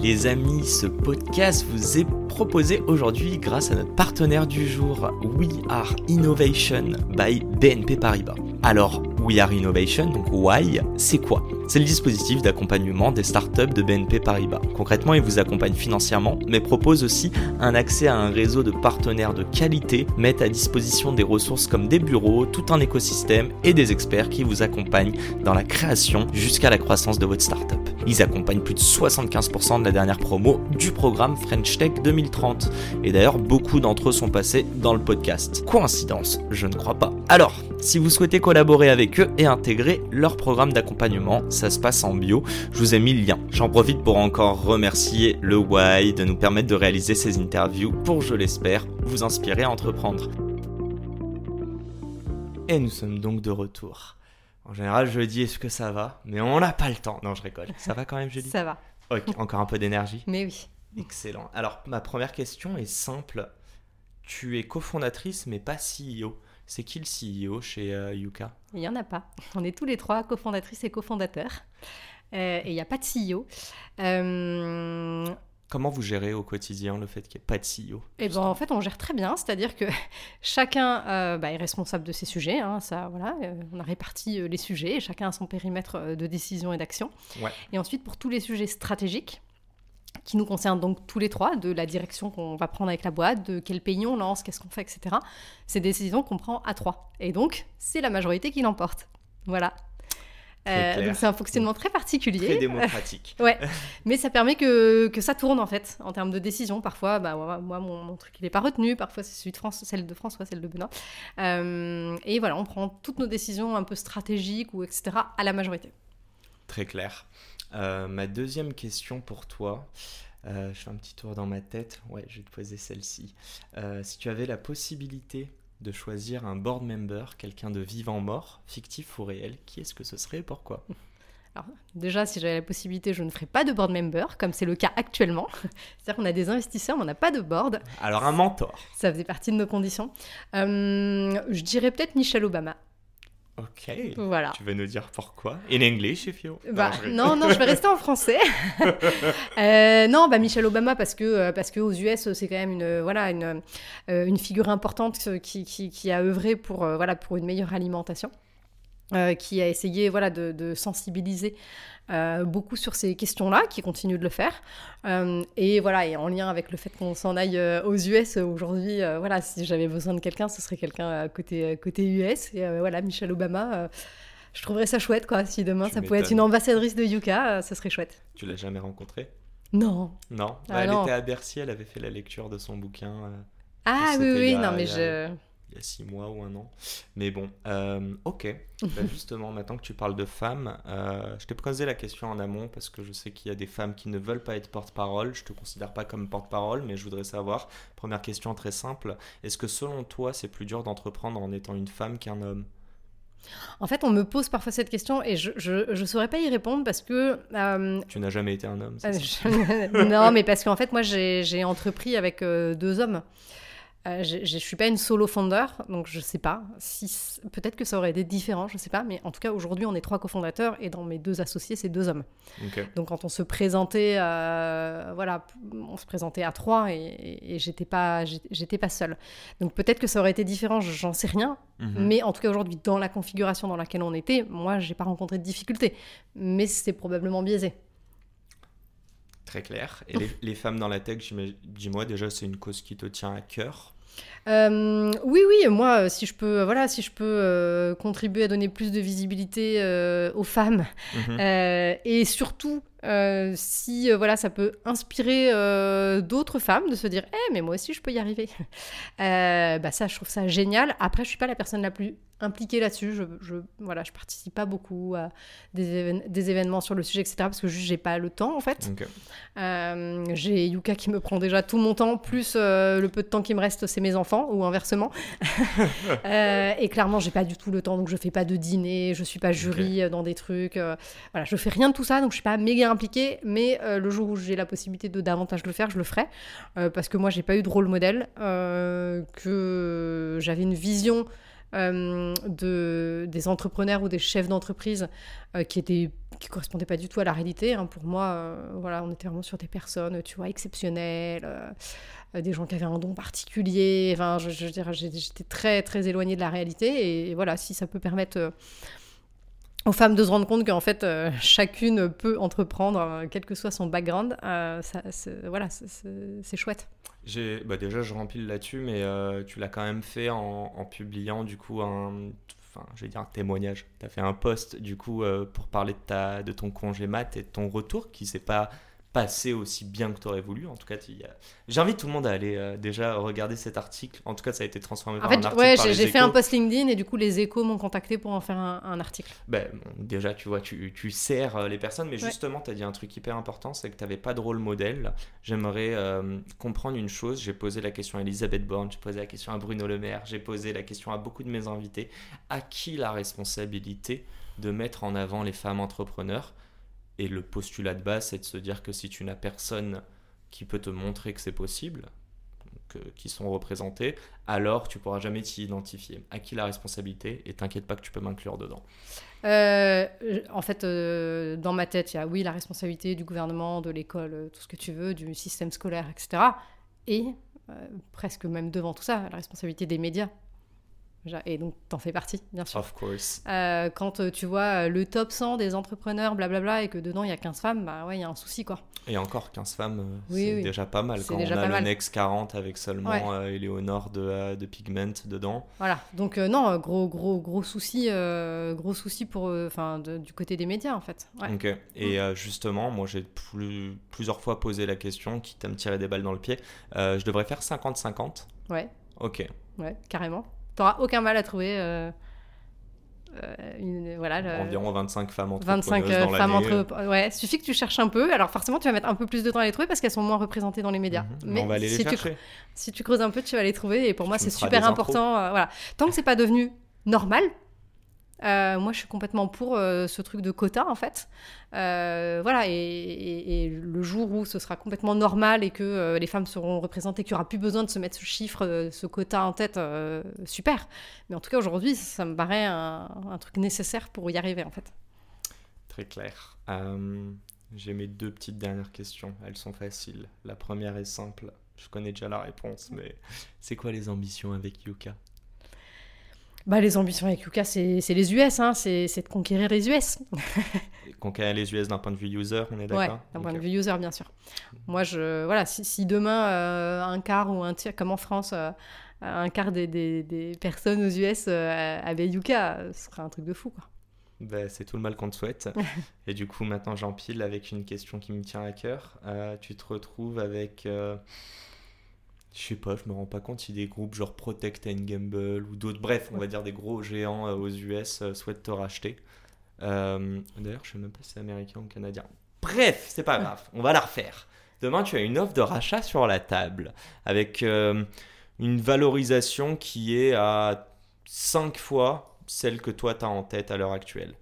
Les amis, ce podcast vous est proposé aujourd'hui grâce à notre partenaire du jour, We Are Innovation by BNP Paribas. Alors, We Are Innovation, donc Why, c'est quoi? C'est le dispositif d'accompagnement des startups de BNP Paribas. Concrètement, il vous accompagne financièrement, mais propose aussi un accès à un réseau de partenaires de qualité, met à disposition des ressources comme des bureaux, tout un écosystème et des experts qui vous accompagnent dans la création jusqu'à la croissance de votre startup. Ils accompagnent plus de 75% de la dernière promo du programme French Tech 2030. Et d'ailleurs, beaucoup d'entre eux sont passés dans le podcast. Coïncidence Je ne crois pas. Alors, si vous souhaitez collaborer avec eux et intégrer leur programme d'accompagnement, ça se passe en bio. Je vous ai mis le lien. J'en profite pour encore remercier le Why de nous permettre de réaliser ces interviews pour, je l'espère, vous inspirer à entreprendre. Et nous sommes donc de retour. En général, je dis est-ce que ça va? Mais on n'a pas le temps. Non, je rigole. Ça va quand même, Julie? Ça va. Ok, encore un peu d'énergie. Mais oui. Excellent. Alors, ma première question est simple. Tu es cofondatrice, mais pas CEO. C'est qui le CEO chez euh, Yuka? Il n'y en a pas. On est tous les trois cofondatrices et cofondateurs. Euh, et il n'y a pas de CEO. Euh, Comment vous gérez au quotidien le fait qu'il n'y ait pas de CEO Eh ben, en fait, on gère très bien, c'est-à-dire que chacun euh, bah, est responsable de ses sujets. hein, ça, voilà, euh, on a réparti euh, les sujets, et chacun a son périmètre de décision et d'action. Ouais. Et ensuite, pour tous les sujets stratégiques, qui nous concernent donc tous les trois, de la direction qu'on va prendre avec la boîte, de quel pays on lance, qu'est-ce qu'on fait, etc. C'est des décisions qu'on prend à trois. Et donc, c'est la majorité qui l'emporte. Voilà. Euh, donc c'est un fonctionnement très particulier. Très démocratique. Ouais, mais ça permet que, que ça tourne en fait en termes de décision. Parfois, bah, moi, mon, mon truc il n'est pas retenu, parfois c'est celui de France, celle de François, celle de Benoît. Euh, et voilà, on prend toutes nos décisions un peu stratégiques ou etc. à la majorité. Très clair. Euh, ma deuxième question pour toi, euh, je fais un petit tour dans ma tête. Ouais, je vais te poser celle-ci. Si tu avais la possibilité de choisir un board member, quelqu'un de vivant mort, fictif ou réel, qui est-ce que ce serait et pourquoi? Alors, déjà, si j'avais la possibilité, je ne ferais pas de board member, comme c'est le cas actuellement. C'est-à-dire qu'on a des investisseurs, mais on n'a pas de board. Alors un mentor. Ça faisait partie de nos conditions. Euh, je dirais peut-être Michelle Obama. Ok. Voilà. Tu veux nous dire pourquoi? In English, if you. Bah, non, non, je vais rester en français. Euh, non, bah Michelle Obama parce que euh, parce que aux US c'est quand même une euh, voilà une euh, une figure importante euh, qui, qui, qui a œuvré pour euh, voilà pour une meilleure alimentation, euh, qui a essayé voilà de, de sensibiliser euh, beaucoup sur ces questions-là, qui continue de le faire. Euh, et voilà, et en lien avec le fait qu'on s'en aille aux US aujourd'hui, voilà, si j'avais besoin de quelqu'un, ce serait quelqu'un côté côté US. Et voilà, Michelle Obama. je trouverais ça chouette, quoi. Si demain Tu ça pouvait être une ambassadrice de Yuka, ça serait chouette. Tu l'as jamais rencontré Non. Non. Ah elle non. était à Bercy, elle avait fait la lecture de son bouquin. Ah oui, oui, non, mais a- je. Il y a six mois ou un an. Mais bon, euh, ok. Bah, justement, maintenant que tu parles de femmes, euh, je t'ai posé la question en amont parce que je sais qu'il y a des femmes qui ne veulent pas être porte-parole. Je te considère pas comme porte-parole, mais je voudrais savoir. Première question très simple. Est-ce que selon toi, c'est plus dur d'entreprendre en étant une femme qu'un homme? En fait, on me pose parfois cette question et je, je saurais pas y répondre parce que. euh, Tu n'as jamais été un homme euh, je- non, mais parce qu'en fait, moi, j'ai j'ai entrepris avec euh, deux hommes. Euh, je suis pas une solo founder, donc je sais pas. Si peut-être que ça aurait été différent, je sais pas. Mais en tout cas, aujourd'hui, on est trois cofondateurs et dans mes deux associés, c'est deux hommes. Donc quand on se présentait, euh, voilà, on se présentait à trois et, et- et j'étais pas, j'étais pas seule. Donc peut-être que ça aurait été différent, j'en sais rien. Mhm. Mais en tout cas aujourd'hui, dans la configuration dans laquelle on était, moi, j'ai pas rencontré de difficultés. Mais c'est probablement biaisé. Très clair. Et les, les femmes dans la tech, dis-moi déjà, c'est une cause qui te tient à cœur? Euh, oui, oui, moi, euh, si je peux, euh, voilà, si je peux euh, contribuer à donner plus de visibilité euh, aux femmes Mhm. et surtout euh, si euh, voilà, ça peut inspirer euh, d'autres femmes de se dire Eh, mais moi aussi, je peux y arriver. bah, ça, je trouve ça génial. Après, je suis pas la personne la plus impliquée là-dessus. Je, je, voilà, je participe pas beaucoup à des, des événements sur le sujet, etc. Parce que juste, j'ai pas le temps, en fait. j'ai Yuka qui me prend déjà tout mon temps, plus le peu de temps qui me reste, c'est mes enfants, ou inversement. et clairement, j'ai pas du tout le temps, donc je fais pas de dîner, je suis pas jury dans des trucs. voilà, je fais rien de tout ça, donc je suis pas méga impliqué, mais euh, le jour où j'ai la possibilité de davantage le faire, je le ferai. Euh, parce que moi, j'ai pas eu de rôle modèle, euh, que j'avais une vision de, des entrepreneurs ou des chefs d'entreprise qui était qui correspondait pas du tout à la réalité. Hein. Pour moi, voilà, on était vraiment sur des personnes, tu vois, exceptionnelles, des gens qui avaient un don particulier. Enfin, je, je, j'étais très très éloignée de la réalité. Et, voilà, si ça peut permettre aux femmes de se rendre compte qu'en fait, euh, chacune peut entreprendre, euh, quel que soit son background. Euh, ça, voilà, c'est chouette. Bah déjà, je remplis là-dessus, mais tu l'as quand même fait en, en, publiant du coup un, enfin, je vais dire un témoignage. Tu as fait un post du coup pour parler de, ta, de ton congé mat et de ton retour qui s'est pas passé aussi bien que tu aurais voulu. En tout cas, j'invite tout le monde à aller euh, déjà regarder cet article. En tout cas, ça a été transformé en fait, un article. Ouais, j'ai fait un post LinkedIn et du coup, les échos m'ont contacté pour en faire un, article. Ben, déjà, tu vois, tu, tu sers euh, les personnes, mais justement, tu as dit un truc hyper important c'est que tu n'avais pas de rôle modèle. J'aimerais euh, comprendre une chose. J'ai posé la question à Elisabeth Borne, j'ai posé la question à Bruno Le Maire, j'ai posé la question à beaucoup de mes invités. À qui la responsabilité de mettre en avant les femmes entrepreneurs? Et le postulat de base, c'est de se dire que si tu n'as personne qui peut te montrer que c'est possible, qui sont représentés, alors tu pourras jamais t'y identifier. À qui la responsabilité Et t'inquiète pas que tu peux m'inclure dedans. Euh, en fait, euh, dans ma tête, il y a oui la responsabilité du gouvernement, de l'école, euh, tout ce que tu veux, du système scolaire, etc. Et presque même devant tout ça, la responsabilité des médias. Et donc, t'en fais partie, bien sûr. Of course. Euh, quand euh, tu vois euh, le top 100 des entrepreneurs, blablabla, et que dedans il y a 15 femmes, bah ouais, il y a un souci, quoi. Et encore 15 femmes, c'est déjà pas mal. Quand on a le Next 40 avec seulement Eleonore de, de Pigment dedans. Voilà, donc non, gros, gros, gros souci, gros souci pour, enfin, du côté des médias, en fait. Ok, et justement, moi j'ai plus, plusieurs fois posé la question, quitte à me tirer des balles dans le pied, je devrais faire 50-50 Ouais. Ok. Ouais, carrément t'auras aucun mal à trouver. Euh, euh, une, voilà, Environ 25 femmes entrepreneuses 25 euh, dans femmes entre... Ouais, suffit que tu cherches un peu. Alors forcément, tu vas mettre un peu plus de temps à les trouver parce qu'elles sont moins représentées dans les médias. Mhm. Mais on va aller si les chercher. Tu, si tu creuses un peu, tu vas les trouver. Et pour moi, c'est super important. voilà. Tant que c'est pas devenu normal, euh, moi, je suis complètement pour euh, ce truc de quota, en fait. Euh, voilà, et, le jour où ce sera complètement normal et que les femmes seront représentées, qu'il n'y aura plus besoin de se mettre ce chiffre, ce quota en tête, super. Mais en tout cas, aujourd'hui, ça me paraît un, un, truc nécessaire pour y arriver, en fait. Très clair. J'ai mes deux petites dernières questions. Elles sont faciles. La première est simple. Je connais déjà la réponse, mais c'est quoi les ambitions avec Yuka? Bah, les ambitions avec Yuka, c'est les US, hein, c'est de conquérir les US. conquérir les US d'un point de vue user, on est d'accord Ouais, d'un point de vue user, bien sûr. Moi, je, voilà, si, demain, euh, un quart ou un tiers, comme en France, euh, un quart des, des, des, personnes aux US euh, avaient Yuka, ce serait un truc de fou, quoi. Bah, c'est tout le mal qu'on te souhaite. Et du coup, maintenant, j'empile avec une question qui me tient à cœur. tu te retrouves avec je sais pas, je me rends pas compte si des groupes genre Protect and Gamble ou d'autres, bref, on va dire des gros géants euh, aux US euh, souhaitent te racheter. Euh, d'ailleurs, je sais même pas si c'est américain ou canadien. Bref, c'est pas grave, on va la refaire. Demain, tu as une offre de rachat sur la table avec une valorisation qui est à 5 fois celle que toi tu as en tête à l'heure actuelle.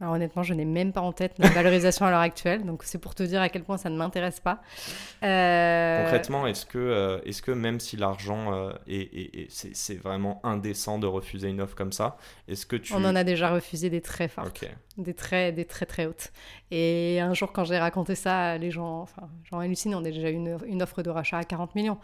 Alors honnêtement, je n'ai même pas en tête la valorisation à l'heure actuelle, donc c'est pour te dire à quel point ça ne m'intéresse pas. Euh, Concrètement, est-ce que, euh, est-ce que même si l'argent euh, est, c'est, vraiment indécent de refuser une offre comme ça, est-ce que tu... On en a déjà refusé des très fortes, des très, des très très hautes. Et un jour, quand j'ai raconté ça, les gens, enfin, gens hallucinent, on a déjà eu une, une offre de rachat à 40 millions.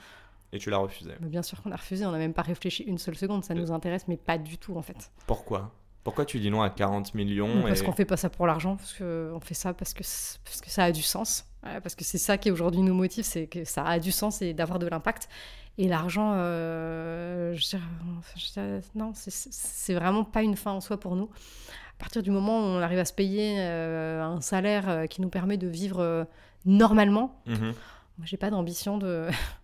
Et tu l'as refusé Bien sûr qu'on a refusé, on n'a même pas réfléchi une seule seconde, ça nous intéresse, mais pas du tout en fait. Pourquoi? Pourquoi tu dis non à 40 millions Parce qu'on fait pas ça pour l'argent, parce qu'on fait ça parce que, parce que ça a du sens. parce que c'est ça qui aujourd'hui nous motive, c'est que ça a du sens et d'avoir de l'impact. Et l'argent, euh, je dirais, je dirais, non, c'est- vraiment pas une fin en soi pour nous. À partir du moment où on arrive à se payer euh, un salaire euh, qui nous permet de vivre euh, normalement, Mhm. moi j'ai pas d'ambition de,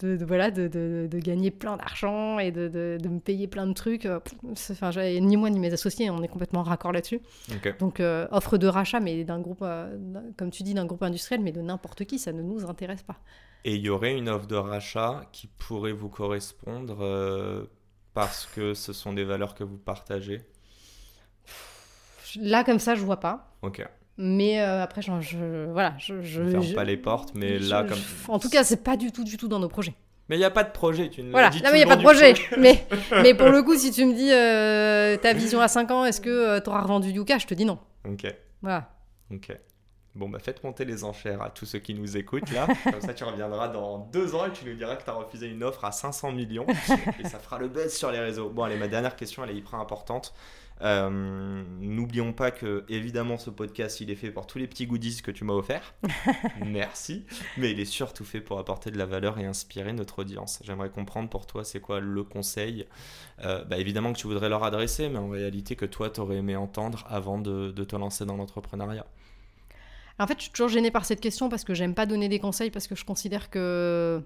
de, de- voilà, de, de- gagner plein d'argent et de, me payer plein de trucs. Euh, Enfin, ni moi ni mes associés, on est complètement raccord là-dessus. Donc euh, offre de rachat, mais d'un groupe, euh, comme tu dis, d'un groupe industriel, mais de n'importe qui, ça ne nous intéresse pas. Et il y aurait une offre de rachat qui pourrait vous correspondre euh, parce que ce sont des valeurs que vous partagez? Là, comme ça, je vois pas. Ok. Mais euh, après, je, je- voilà, je, je, Je ferme je- pas les portes, mais là, comme. En tout cas, c'est pas du tout, du tout dans nos projets. Mais il n'y a pas de projet, tu ne Voilà, non, mais il n'y a pas de projet. mais, mais pour le coup, si tu me dis euh, ta vision à 5 ans, est-ce que tu auras revendu Yuka Je te dis non. Ok, Voilà. ok. Bon, bah faites monter les enchères à tous ceux qui nous écoutent là. Comme ça, tu reviendras dans deux ans et tu nous diras que tu as refusé une offre à 500 millions. et ça fera le buzz sur les réseaux. Bon, allez, ma dernière question, elle est hyper importante. Euh, N'oublions pas que, évidemment, ce podcast, il est fait pour tous les petits goodies que tu m'as offerts. Merci. Mais il est surtout fait pour apporter de la valeur et inspirer notre audience. J'aimerais comprendre pour toi, c'est quoi le conseil? Euh, bah, Évidemment que tu voudrais leur adresser, mais en réalité que toi, tu aurais aimé entendre avant de, de te lancer dans l'entrepreneuriat. En fait, je suis toujours gênée par cette question parce que j'aime pas donner des conseils parce que je considère que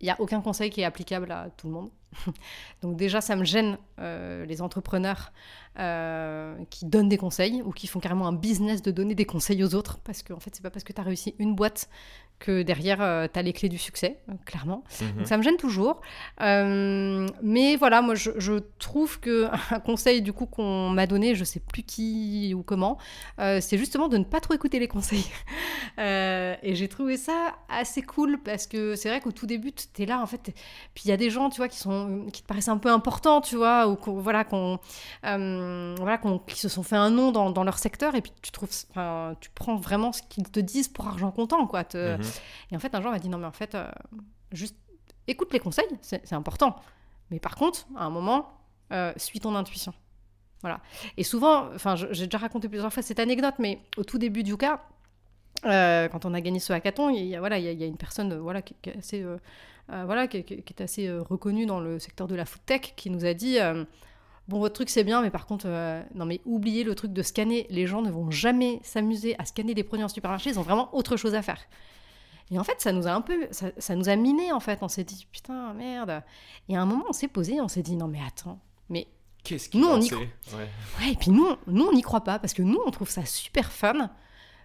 il y a aucun conseil qui est applicable à tout le monde. Donc déjà, ça me gêne euh, les entrepreneurs euh, qui donnent des conseils ou qui font carrément un business de donner des conseils aux autres parce qu'en fait, c'est pas parce que tu as réussi une boîte que derrière, tu as les clés du succès, euh, clairement. Mhm. Donc ça me gêne toujours. Euh, mais voilà, moi je, je trouve que un conseil du coup qu'on m'a donné, je sais plus qui ou comment, euh, c'est justement de ne pas trop écouter les conseils. Euh, et j'ai trouvé ça assez cool parce que c'est vrai qu'au tout début, tu es là en fait. Puis il y a des gens, tu vois, qui, sont, qui te paraissent un peu importants, tu vois, ou voilà, qu'on, euh, voilà, qu'on- qui se sont fait un nom dans, dans leur secteur et puis tu trouves, enfin, tu prends vraiment ce qu'ils te disent pour argent comptant, quoi. Te- Mhm. et en fait, un jour, on m'a dit non, mais en fait, euh, juste écoute les conseils, c'est important. Mais par contre, à un moment, suis ton intuition. Voilà. Et souvent, enfin, j'ai déjà raconté plusieurs fois cette anecdote, mais au tout début du cas, euh, quand on a gagné ce hackathon, il y a, voilà, il y a, il y a une personne euh, voilà, qui, qui est assez, euh, voilà, qui, est assez reconnue dans le secteur de la food tech qui nous a dit Bon, votre truc c'est bien, mais par contre, non, mais oubliez le truc de scanner. Les gens ne vont jamais s'amuser à scanner des produits en supermarché, ils ont vraiment autre chose à faire. Et en fait, ça nous a un peu, ça, ça nous a miné en fait. On s'est dit putain merde. Et à un moment, on s'est posé, on s'est dit non mais attends, mais Qu'est-ce qui Nous, on y. Ouais. Ouais, et puis nous, nous on n'y croit pas parce que nous, on trouve ça super fun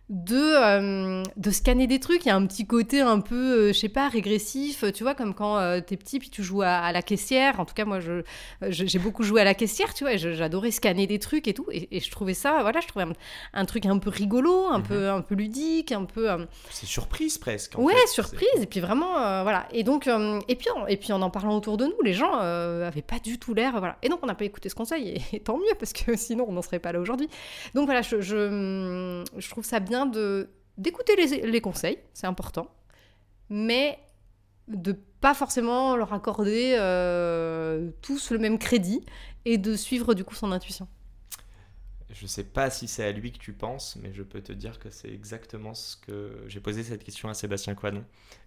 de, euh, de scanner des trucs. Il y a un petit côté un peu, euh, je sais pas, régressif, tu vois, comme quand euh, t'es petit puis tu joues à, à la caissière. En tout cas, moi, je, j'ai beaucoup joué à la caissière, tu vois, j'adorais scanner des trucs et tout. Et, et je trouvais ça, voilà, je trouvais un, un truc un peu rigolo, un, Mhm. peu, un peu ludique, un peu. euh, C'est surprise presque. en ouais, fait. surprise. Et puis vraiment, euh, voilà. Et donc, euh, et puis, en, et puis en en parlant autour de nous, les gens euh, avaient pas du tout l'air, voilà. Et donc, on n'a pas écouté ce conseil, et, et tant mieux parce que sinon, on n'en serait pas là aujourd'hui. Donc voilà, je, je, je trouve ça bien de d'écouter les, les conseils, c'est important, mais de pas forcément leur accorder euh, tous le même crédit et de suivre du coup son intuition. Je sais pas si c'est à lui que tu penses, mais je peux te dire que c'est exactement ce que j'ai posé cette question à Sébastien Coinon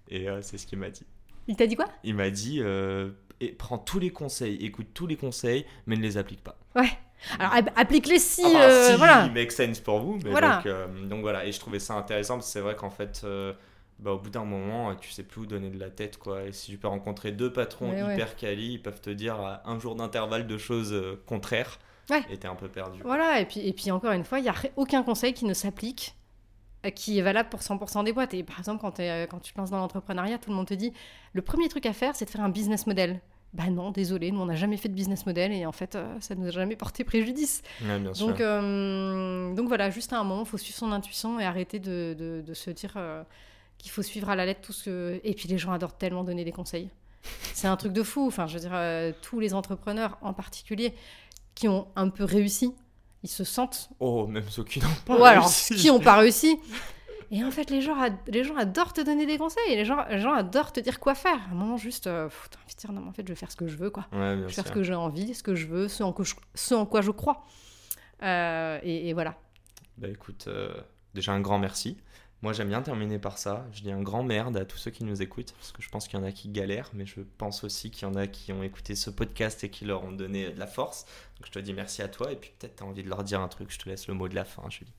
et euh, c'est ce qu'il m'a dit. Il t'a dit quoi? Il m'a dit euh, et prends tous les conseils, écoute tous les conseils, mais ne les applique pas. Ouais. Alors applique-les si, Ah bah, euh, si, voilà. il make sense pour vous, mais Voilà. donc, euh, donc voilà. Et je trouvais ça intéressant parce que c'est vrai qu'en fait, euh, bah, au bout d'un moment, euh, tu sais plus où donner de la tête, quoi. Et si tu peux rencontrer deux patrons Ouais, ouais. hyper quali, ils peuvent te dire à un jour d'intervalle de choses contraires, Ouais. et t'es un peu perdu. Voilà, et puis, et puis encore une fois, il n'y a aucun conseil qui ne s'applique, qui est valable pour 100% des boîtes. Et par exemple, quand tu te lances dans l'entrepreneuriat, tout le monde te dit le premier truc à faire, c'est de faire un business model. Bah non, désolé, nous on n'a jamais fait de business model et en fait, euh, ça nous a jamais porté préjudice. Ouais, bien sûr. Donc, euh, donc voilà, juste à un moment, il faut suivre son intuition et arrêter de, de- de se dire euh, qu'il faut suivre à la lettre tout ce que. Et puis les gens adorent tellement donner des conseils. C'est un truc de fou. Enfin, je veux dire, euh, tous les entrepreneurs en particulier qui ont un peu réussi, ils se sentent Oh, même ceux qui n'ont pas ou alors réussi. qui n'ont pas réussi. Et en fait, les gens, les gens adorent te donner des conseils. Les gens, les gens adorent te dire quoi faire. À un moment, juste, euh, de dire, non, mais en fait, je vais faire ce que je veux, quoi. Ouais, Je vais faire ce que j'ai envie, ce que je veux, ce en, que je- ce en quoi je crois. Euh, et, et voilà. Bah écoute, euh, déjà un grand merci. Moi, j'aime bien terminer par ça. Je dis un grand merde à tous ceux qui nous écoutent, parce que je pense qu'il y en a qui galèrent, mais je pense aussi qu'il y en a qui ont écouté ce podcast et qui leur ont donné de la force. Donc, je te dis merci à toi, et puis peut-être tu as envie de leur dire un truc. Je te laisse le mot de la fin, Julie.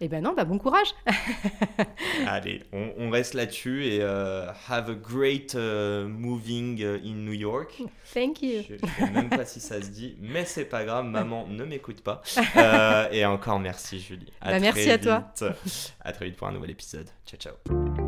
Eh ben non, bah bon courage. Allez, on, reste là-dessus et euh, have a great uh, moving uh, in New York. Thank you. Je, ne sais même pas si ça se dit, mais c'est pas grave, maman ne m'écoute pas. Euh, et encore merci Julie. Bah, merci à toi. À très vite pour un nouvel épisode. Ciao ciao.